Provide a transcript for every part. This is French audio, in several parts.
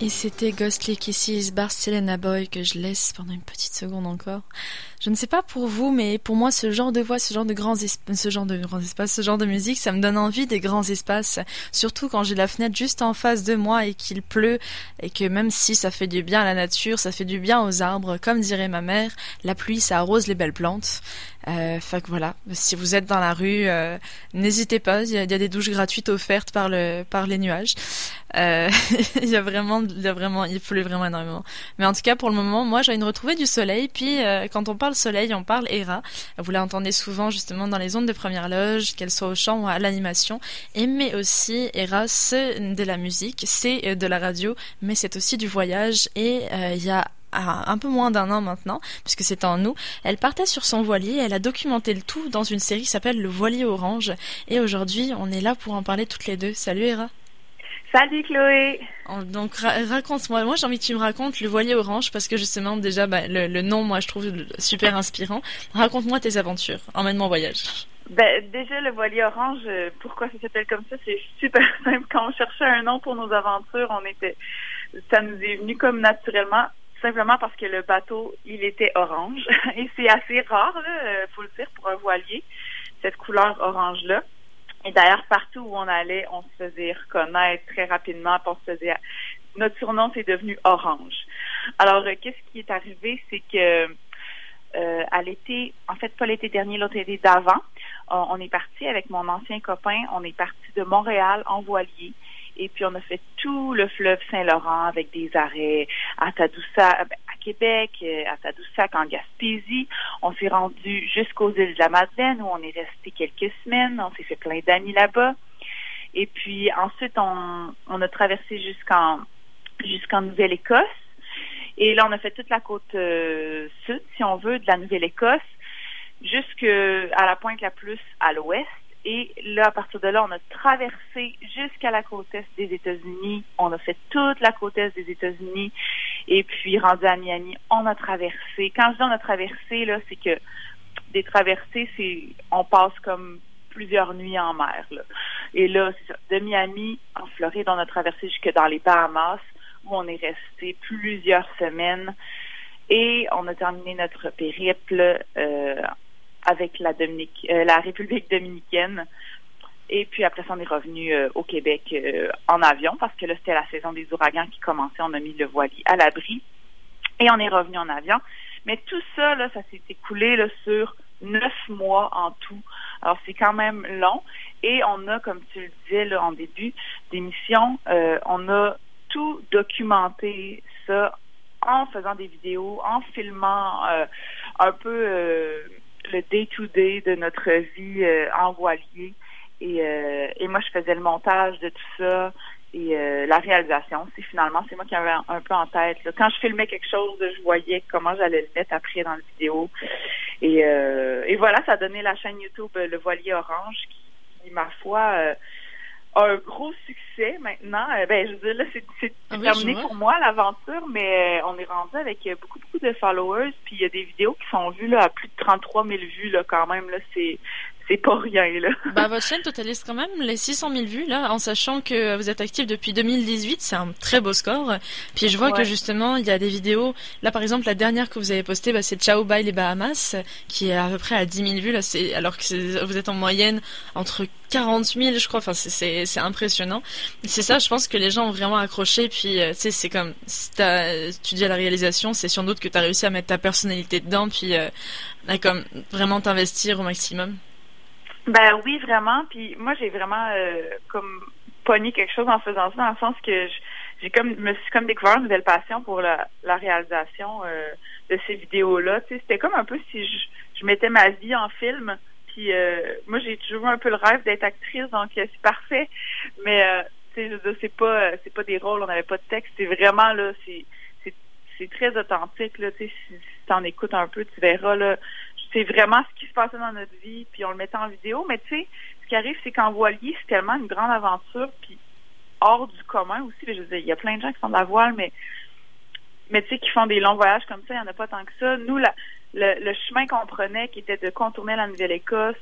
Et c'était Ghostly Kisses Barcelona Boy que je laisse pendant une petite seconde encore. Je ne sais pas pour vous, mais pour moi, ce genre de voix, ce genre de grands ce genre de grands espaces, ce genre de musique, ça me donne envie des grands espaces. Surtout quand j'ai la fenêtre juste en face de moi et qu'il pleut et que même si ça fait du bien à la nature, ça fait du bien aux arbres. Comme dirait ma mère, la pluie, ça arrose les belles plantes. Euh, fait que voilà, si vous êtes dans la rue, euh, n'hésitez pas. Il y, a, des douches gratuites offertes par le par les nuages. Euh, il y a vraiment, il y a vraiment, il pleut vraiment énormément. Mais en tout cas, pour le moment, moi, j'ai une retrouvée du soleil. Puis euh, quand on parle soleil, on parle Hera. Vous l'entendez souvent justement dans les ondes de première loge, qu'elle soit au chant ou à l'animation. Et mais aussi Hera, c'est de la musique, c'est euh, de la radio, mais c'est aussi du voyage. Et il y a un peu moins d'un an maintenant, puisque c'est en nous, elle partait sur son voilier, elle a documenté le tout dans une série qui s'appelle Le Voilier Orange, et aujourd'hui on est là pour en parler toutes les deux. Salut Hera Salut Chloé Donc raconte-moi, moi j'ai envie que tu me racontes Le Voilier Orange, parce que justement déjà bah, le, nom moi je trouve super inspirant. Raconte-moi tes aventures, emmène-moi en voyage. Ben, déjà, le voilier orange, euh, pourquoi ça s'appelle comme ça? C'est super simple. Quand on cherchait un nom pour nos aventures, on était, ça nous est venu comme naturellement simplement parce que le bateau, il était orange. Et c'est assez rare, là, euh, faut le dire, pour un voilier, cette couleur orange-là. Et d'ailleurs, partout où on allait, on se faisait reconnaître très rapidement. On se faisait... Notre surnom, c'est devenu Orange. Alors, euh, qu'est-ce qui est arrivé? C'est que euh, à l'été, en fait, pas l'été dernier, l'autre été d'avant, on est parti avec mon ancien copain, on est parti de Montréal en voilier. Et puis, on a fait tout le fleuve Saint-Laurent avec des arrêts à Tadoussac, euh, à Québec, euh, à Tadoussac, en Gaspésie. On s'est rendu jusqu'aux îles de la Madeleine où on est resté quelques semaines. On s'est fait plein d'amis là-bas. Et puis, ensuite, on, on a traversé jusqu'en jusqu'en Nouvelle-Écosse. Et là, on a fait toute la côte euh, sud, si on veut, de la Nouvelle-Écosse, jusqu'à la pointe la plus à l'ouest. Et là, à partir de là, on a traversé jusqu'à la côte est des États-Unis. On a fait toute la côte est des États-Unis. Et puis, rendu à Miami, on a traversé. Quand je dis on a traversé, là, c'est que des traversées, c'est on passe comme plusieurs nuits en mer. Là. Et là. De Miami, en Floride, on a traversé jusque dans les Bahamas, où on est resté plusieurs semaines. Et on a terminé notre périple euh, avec la, Dominique, euh, la République dominicaine. Et puis après ça, on est revenu euh, au Québec euh, en avion parce que là, c'était la saison des ouragans qui commençait. On a mis le voilier à l'abri et on est revenu en avion. Mais tout ça, là, ça s'est écoulé là, sur neuf mois en tout. Alors, c'est quand même long. Et on a, comme tu le disais là, en début d'émission, on a tout documenté ça en faisant des vidéos, en filmant un peu le day-to-day de notre vie euh, en voilier. Et, euh, et moi, je faisais le montage de tout ça et euh, la réalisation. C'est finalement, c'est moi qui avais un, peu en tête. Quand je filmais quelque chose, je voyais comment j'allais le mettre après dans la vidéo. Et, et voilà, ça a donné la chaîne YouTube Le Voilier Orange qui, ma foi, un gros succès maintenant. Euh, ben, je veux dire, là, c'est ah terminé pour moi l'aventure, mais euh, on est rendu avec beaucoup, beaucoup de followers, puis il y a des vidéos qui sont vues là, à plus de 33 000 vues là, quand même. Là, c'est c'est pas rien là. Bah votre chaîne totalise quand même les 600 000 vues là, en sachant que vous êtes actif depuis 2018, c'est un très beau score. Puis je vois que justement il y a des vidéos. Là par exemple la dernière que vous avez postée, bah, c'est Ciao Bye les Bahamas, qui est à peu près à 10 000 vues là. C'est alors que vous êtes en moyenne entre 40 000 je crois. Enfin c'est c'est impressionnant. C'est ça, je pense que les gens ont vraiment accroché. Puis euh, tu sais c'est comme si tu dis à la réalisation, c'est sans doute que tu as réussi à mettre ta personnalité dedans, puis euh, à comme vraiment t'investir au maximum. Ben oui, vraiment. Puis moi, j'ai vraiment euh, comme pogné quelque chose en faisant ça, dans le sens que j'ai comme me suis comme découvert une nouvelle passion pour la, la réalisation euh, de ces vidéos-là. C'était comme un peu si je, je mettais ma vie en film. Puis euh, moi, j'ai toujours un peu le rêve d'être actrice, donc c'est parfait. Mais sais, c'est pas c'est pas des rôles, on n'avait pas de texte. C'est vraiment là, c'est c'est très authentique là. Tu si t'en écoutes un peu, tu verras là c'est vraiment ce qui se passait dans notre vie, puis on le mettait en vidéo. Mais tu sais, ce qui arrive, c'est qu'en voilier, c'est tellement une grande aventure, puis hors du commun aussi. Je veux il y a plein de gens qui font de la voile, mais mais tu sais, qui font des longs voyages comme ça, il n'y en a pas tant que ça. Nous, la, le, chemin qu'on prenait, qui était de contourner la Nouvelle-Écosse,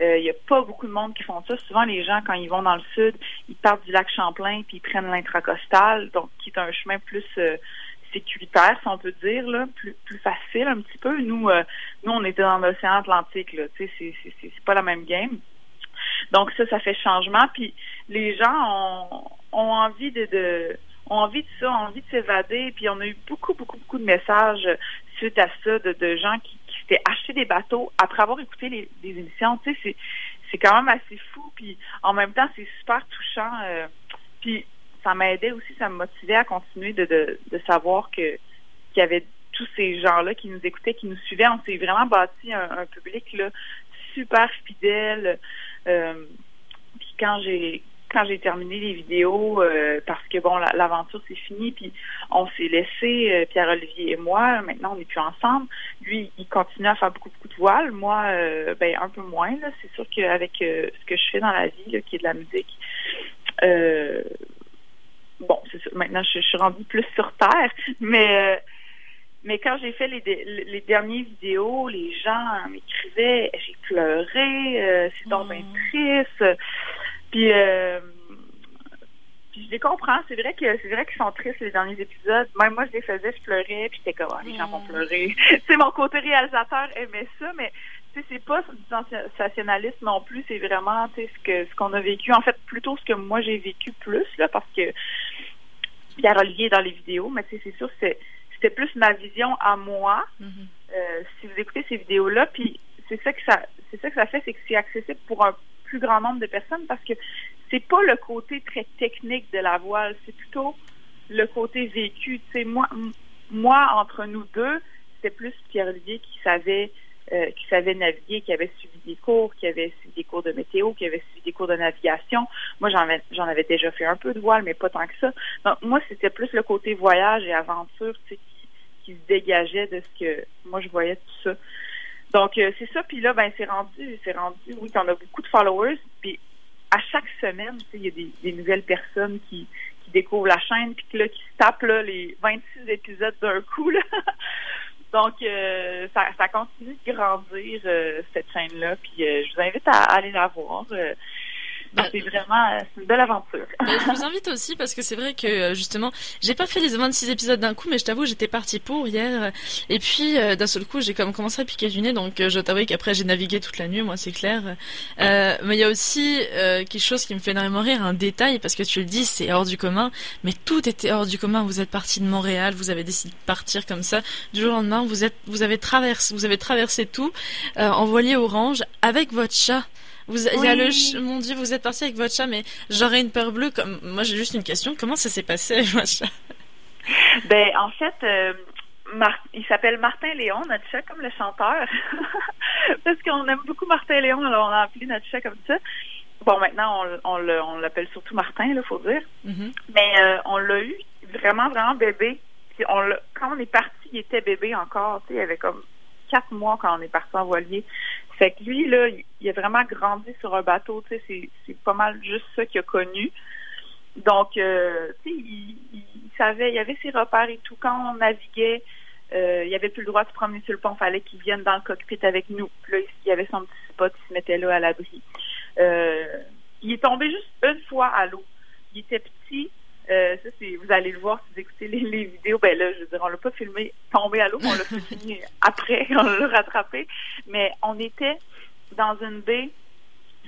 Il n'y a pas beaucoup de monde qui font ça. Souvent, les gens, quand ils vont dans le sud, ils partent du lac Champlain puis ils prennent l'intracostal, donc qui est un chemin plus sécuritaire, si on peut dire, là, plus, plus facile un petit peu. Nous, nous, on était dans l'océan Atlantique, là, tu sais, c'est, pas la même game. Donc ça, ça fait changement. Puis les gens ont, ont envie de, de ont envie de ça, ont envie de s'évader. Puis on a eu beaucoup, beaucoup, beaucoup de messages suite à ça de, de gens qui, qui s'étaient achetés des bateaux après avoir écouté les, les émissions. Tu sais, c'est, c'est quand même assez fou. Puis en même temps, c'est super touchant. Euh, puis ça m'aidait aussi, ça me motivait à continuer de, de, de savoir que qu'il y avait tous ces gens-là qui nous écoutaient, qui nous suivaient. On s'est vraiment bâti un, un public là, super fidèle. Euh, puis quand j'ai quand j'ai terminé les vidéos, euh, parce que bon, l'aventure c'est fini, puis on s'est laissé, euh, Pierre-Olivier et moi, maintenant on n'est plus ensemble. Lui, il continue à faire beaucoup, beaucoup de voiles. Moi, euh, ben un peu moins. Là. C'est sûr qu'avec ce que je fais dans la vie, là, qui est de la musique, bon, c'est sûr, maintenant je, je, suis rendue plus sur terre, mais mais quand j'ai fait les, les dernières vidéos, les gens m'écrivaient, j'ai pleuré, euh, c'est donc bien mm. triste. Puis, euh, puis je les comprends. C'est vrai que c'est vrai qu'ils sont tristes les derniers épisodes. Même moi, je les faisais, je pleurais, puis j'étais comme ah, les gens vont mm. pleurer. c'est mon côté réalisateur aimait ça, mais c'est pas du sensationnalisme non plus. C'est vraiment ce que ce qu'on a vécu. En fait, plutôt ce que moi j'ai vécu plus là, parce que Pierre Olivier dans les vidéos, mais c'est sûr c'est c'était plus ma vision à moi. Mm-hmm. euh, si vous écoutez ces vidéos-là, puis c'est ça que ça, c'est ça que ça fait, c'est que c'est accessible pour un plus grand nombre de personnes parce que c'est pas le côté très technique de la voile, c'est plutôt le côté vécu. Tu sais, moi, moi entre nous deux, c'était plus Pierre Olivier qui savait euh, qui savait naviguer, qui avait suivi des cours, qui avait suivi des cours de météo, qui avait suivi des cours de navigation. Moi, j'en avais, j'en avais déjà fait un peu de voile, mais pas tant que ça. Donc, moi, c'était plus le côté voyage et aventure, tu sais, qui, qui se dégageait de ce que moi je voyais tout ça. Donc, euh, c'est ça. Puis là, ben, c'est rendu, c'est rendu, oui, qu'on a beaucoup de followers. Puis à chaque semaine, tu sais, il y a des, des nouvelles personnes qui, qui découvrent la chaîne, puis là, qui se tapent là, les 26 épisodes d'un coup. Là. Donc, euh, ça, ça, continue de grandir, euh, cette chaîne-là. Puis, euh, je vous invite à, aller la voir. Donc, c'est vraiment une belle aventure. je vous invite aussi parce que c'est vrai que justement, j'ai pas fait les 26 épisodes d'un coup, mais je t'avoue, j'étais partie pour hier. Et puis, d'un seul coup, j'ai comme commencé à piquer du nez. Donc, je t'avoue qu'après, j'ai navigué toute la nuit, moi, c'est clair. Euh, mais il y a aussi quelque chose qui me fait énormément rire, un détail, parce que tu le dis, c'est hors du commun. Mais tout était hors du commun. Vous êtes parti de Montréal, vous avez décidé de partir comme ça. Du jour au lendemain, vous êtes, vous avez traversé, vous avez traversé tout euh, en voilier orange avec votre chat. Vous, il y a le, mon Dieu, vous êtes parti avec votre chat, mais j'aurais une peur bleue. Comme, moi, j'ai juste une question. Comment ça s'est passé avec votre chat? Ben, en fait, euh, il s'appelle Martin Léon, notre chat, comme le chanteur. Parce qu'on aime beaucoup Martin Léon, alors on a appelé notre chat comme ça. Bon, maintenant, on, on l'appelle surtout Martin, il faut dire. Mm-hmm. Mais euh, on l'a eu vraiment, vraiment bébé. on quand on est parti, il était bébé encore. Il avait comme quatre mois quand on est parti en voilier. Fait que lui, là, il a vraiment grandi sur un bateau, tu sais, c'est pas mal juste ça qu'il a connu. Donc, euh, tu sais, il, savait, il avait ses repères et tout. Quand on naviguait, euh, il avait plus le droit de se promener sur le pont, fallait qu'il vienne dans le cockpit avec nous. Là, il y avait son petit spot, il se mettait là à l'abri. Euh, il est tombé juste une fois à l'eau. Il était petit, euh, ça, vous allez le voir si vous écoutez les, vidéos. Ben là, je veux dire, on l'a pas filmé tombé à l'eau, on l'a filmé après, on l'a rattrapé. Mais on était dans une baie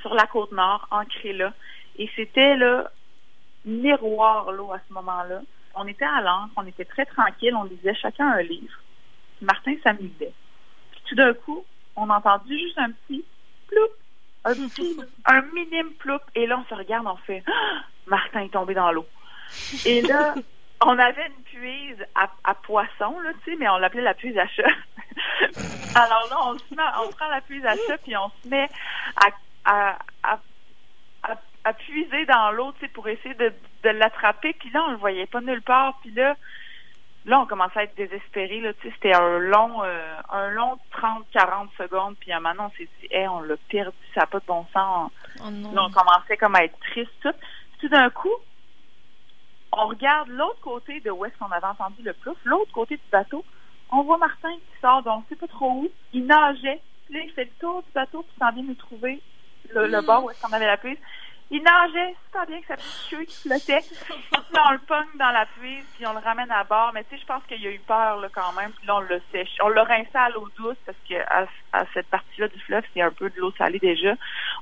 sur la côte nord, ancrée là. Et c'était là, miroir l'eau à ce moment-là. On était à l'ancre, on était très tranquille, on lisait chacun un livre. Martin s'amusait. Puis tout d'un coup, on a entendu juste un petit ploup, un petit, un minime ploup. Et là, on se regarde, on fait, ah! Martin est tombé dans l'eau. Et là, on avait une puise à, à poisson, là, tu sais, mais on l'appelait la puise à chat. Alors là, on se met, on prend la puise à chat, puis on se met à, à, à, à puiser dans l'eau, tu sais, pour essayer de, de l'attraper. Puis là, on le voyait pas nulle part. Puis là, là, on commençait à être désespéré. Là, tu sais, c'était un long, euh, un long 30-40 secondes. Puis à un moment, on s'est dit, hey, on l'a perdu, ça n'a pas de bon sens. Oh là, on commençait comme à être triste. Tout, tout d'un coup, on regarde l'autre côté de où est-ce qu'on avait entendu le plouf, l'autre côté du bateau, on voit Martin qui sort, donc c'est pas trop où, il nageait, puis là, il fait le tour du bateau, puis s'en vient nous trouver, le, le bord où est-ce qu'on avait la puise. Il nageait super bien avec sa petite queue qui flottait. puis on le pogne dans la puise, puis on le ramène à bord. Mais tu sais, je pense qu'il a eu peur là, quand même. Puis là, on le sèche. On l'a rincé à l'eau douce parce que à, à cette partie-là du fleuve, c'est un peu de l'eau salée déjà.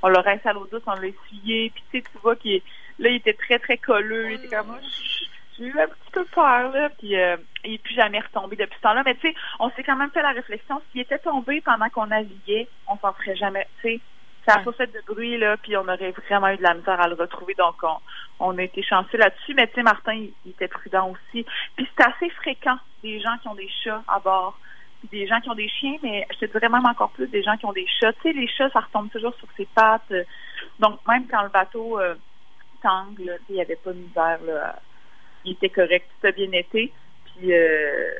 On l'a rincé à l'eau douce, on l'a essuyé. Puis tu sais, tu vois qu'il là, il était très, très colleux. Il était comme. J'ai eu un petit peu peur, là, puis euh, il n'est plus jamais retombé depuis ce temps-là. Mais tu sais, on s'est quand même fait la réflexion, s'il était tombé pendant qu'on naviguait, on s'en ferait jamais, tu sais. Ça a pas fait de bruit, là, puis on aurait vraiment eu de la misère à le retrouver. Donc, on, on a été chanceux là-dessus. Mais tu sais, Martin, il, il, était prudent aussi. Puis c'est assez fréquent, des gens qui ont des chats à bord. Des gens qui ont des chiens, mais je te dirais même encore plus des gens qui ont des chats. Tu sais, les chats, ça retombe toujours sur ses pattes. Donc, même quand le bateau euh, il n'y avait pas de misère, là, il était correct, tout a bien été. Puis, euh,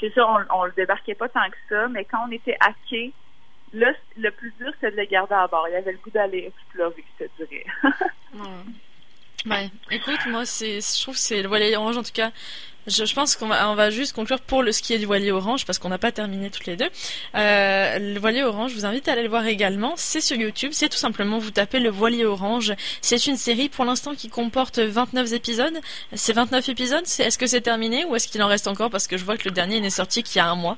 c'est ça, on, on le débarquait pas tant que ça, mais quand on était à quai, là, le plus dur, c'est de le garder à bord. Il avait le goût d'aller explorer, je te dirais. ouais. ouais. Écoute, moi, c'est, je trouve que c'est le voilier orange, en tout cas. Je, je pense qu'on va, on va juste conclure pour le ski du voilier orange parce qu'on n'a pas terminé toutes les deux. Euh, le voilier orange, je vous invite à aller le voir également. C'est sur YouTube. C'est tout simplement vous tapez le voilier orange. C'est une série pour l'instant qui comporte 29 épisodes. C'est 29 épisodes. Est-ce que c'est terminé ou est-ce qu'il en reste encore? Parce que je vois que le dernier n'est sorti qu'il y a un mois.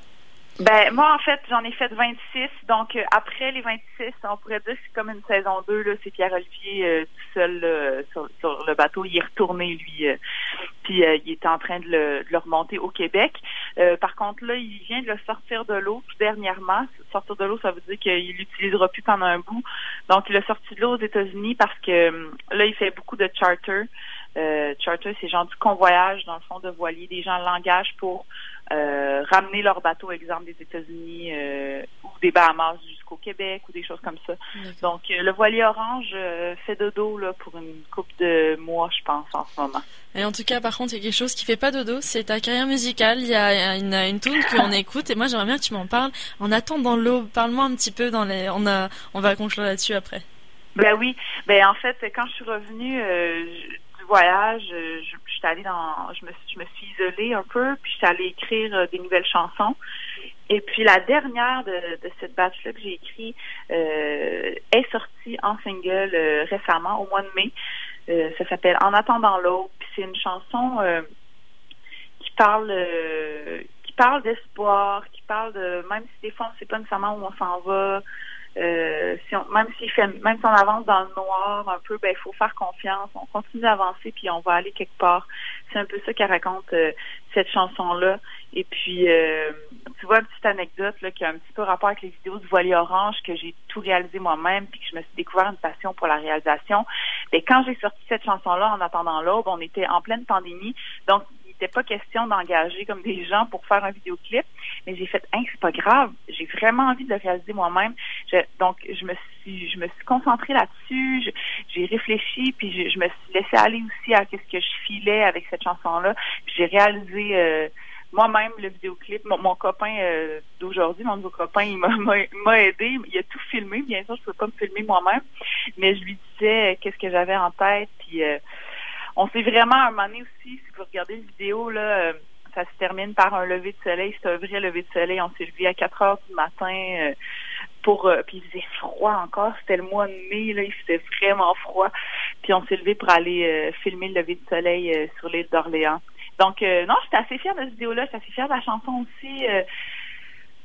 Ben moi en fait j'en ai fait 26 donc euh, après les 26 on pourrait dire que c'est comme une saison 2 là. C'est Pierre Olivier euh, tout seul euh, sur, sur, le bateau. Il est retourné lui puis il est en train de le, de le remonter au Québec. Par contre là il vient de le sortir de l'eau tout dernièrement. Sortir de l'eau ça veut dire qu'il l'utilisera plus pendant un bout. Donc il a sorti de l'eau aux États-Unis parce que là il fait beaucoup de charter charter c'est genre du convoyage dans le fond de voilier des gens l'engagent pour euh, ramener leur bateau, exemple des États-Unis euh, ou des Bahamas jusqu'au Québec ou des choses comme ça. Donc euh, le voilier orange euh, fait dodo là pour une couple de mois, je pense, en ce moment. Et en tout cas, par contre, il y a quelque chose qui fait pas dodo, c'est ta carrière musicale. Il y a une, une tune qu'on écoute et moi j'aimerais bien que tu m'en parles. En attendant l'eau, parle-moi un petit peu dans les. On a, on va conclure là-dessus après. Ben oui, ben en fait, quand je suis revenue, euh, voyage, je, je allée dans, je me, je me suis isolée un peu, puis je suis allée écrire euh, des nouvelles chansons. Et puis la dernière de, cette batch-là que j'ai écrit euh, est sortie en single euh, récemment, au mois de mai. Euh, ça s'appelle En attendant l'eau. Puis c'est une chanson euh, qui parle qui parle d'espoir, qui parle de même si des fois on sait pas nécessairement où on s'en va. Euh, si on, même s'il fait, même si on avance dans le noir un peu, ben il faut faire confiance. On continue d'avancer puis on va aller quelque part. C'est un peu ça qu'elle raconte euh, cette chanson-là. Et puis, euh, tu vois une petite anecdote là qui a un petit peu rapport avec les vidéos du voilier orange que j'ai tout réalisé moi-même puis que je me suis découvert une passion pour la réalisation. Mais ben, quand j'ai sorti cette chanson-là en attendant l'aube, on était en pleine pandémie, donc n'était pas question d'engager comme des gens pour faire un vidéoclip, mais j'ai fait, hein, c'est pas grave, j'ai vraiment envie de le réaliser moi-même. Donc, je me suis, je me suis concentrée là-dessus, j'ai réfléchi, puis je, me suis laissée aller aussi à ce que je filais avec cette chanson-là. J'ai réalisé euh, moi-même le vidéoclip. Mon, mon copain euh, d'aujourd'hui, mon nouveau copain, il m'a aidé. Il a tout filmé. Bien sûr, je ne peux pas me filmer moi-même, mais je lui disais qu'est-ce que j'avais en tête, puis euh, on s'est vraiment à un moment donné aussi, si vous regardez la vidéo, là, euh, ça se termine par un lever de soleil. C'est un vrai lever de soleil. On s'est levé à 4 heures du matin euh, pour euh, puis il faisait froid encore. C'était le mois de mai, là, il faisait vraiment froid. Puis on s'est levé pour aller filmer le lever de soleil sur l'île d'Orléans. Donc non, j'étais assez fière de cette vidéo-là, j'étais assez fière de la chanson aussi.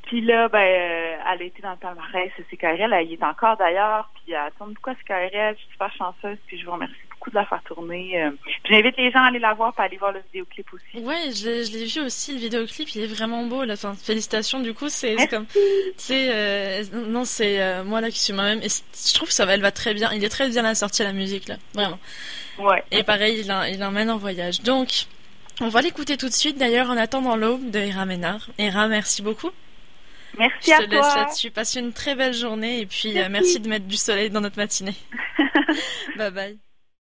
Puis là, ben, elle a été dans le palmarès, c'est KRL, elle y est encore d'ailleurs, puis elle tourne beaucoup à KRL, je suis super chanceuse, puis je vous remercie de la faire tourner. Euh. J'invite les gens à aller la voir, puis à aller voir le vidéoclip aussi. Ouais, je l'ai vu aussi, le vidéoclip, il est vraiment beau, là. Enfin, félicitations, du coup, c'est comme, c'est, euh, non, c'est euh, moi là qui suis moi-même, et je trouve que ça va, elle va très bien, il est très bien assorti à la musique, là, vraiment. Ouais. Et pareil, il, il emmène en voyage. Donc, on va l'écouter tout de suite, d'ailleurs, en attendant l'aube de Hira Ménard. Hira, merci beaucoup. Merci je te à laisse là-dessus. Passe une très belle journée et puis merci. Euh, merci de mettre du soleil dans notre matinée. bye bye.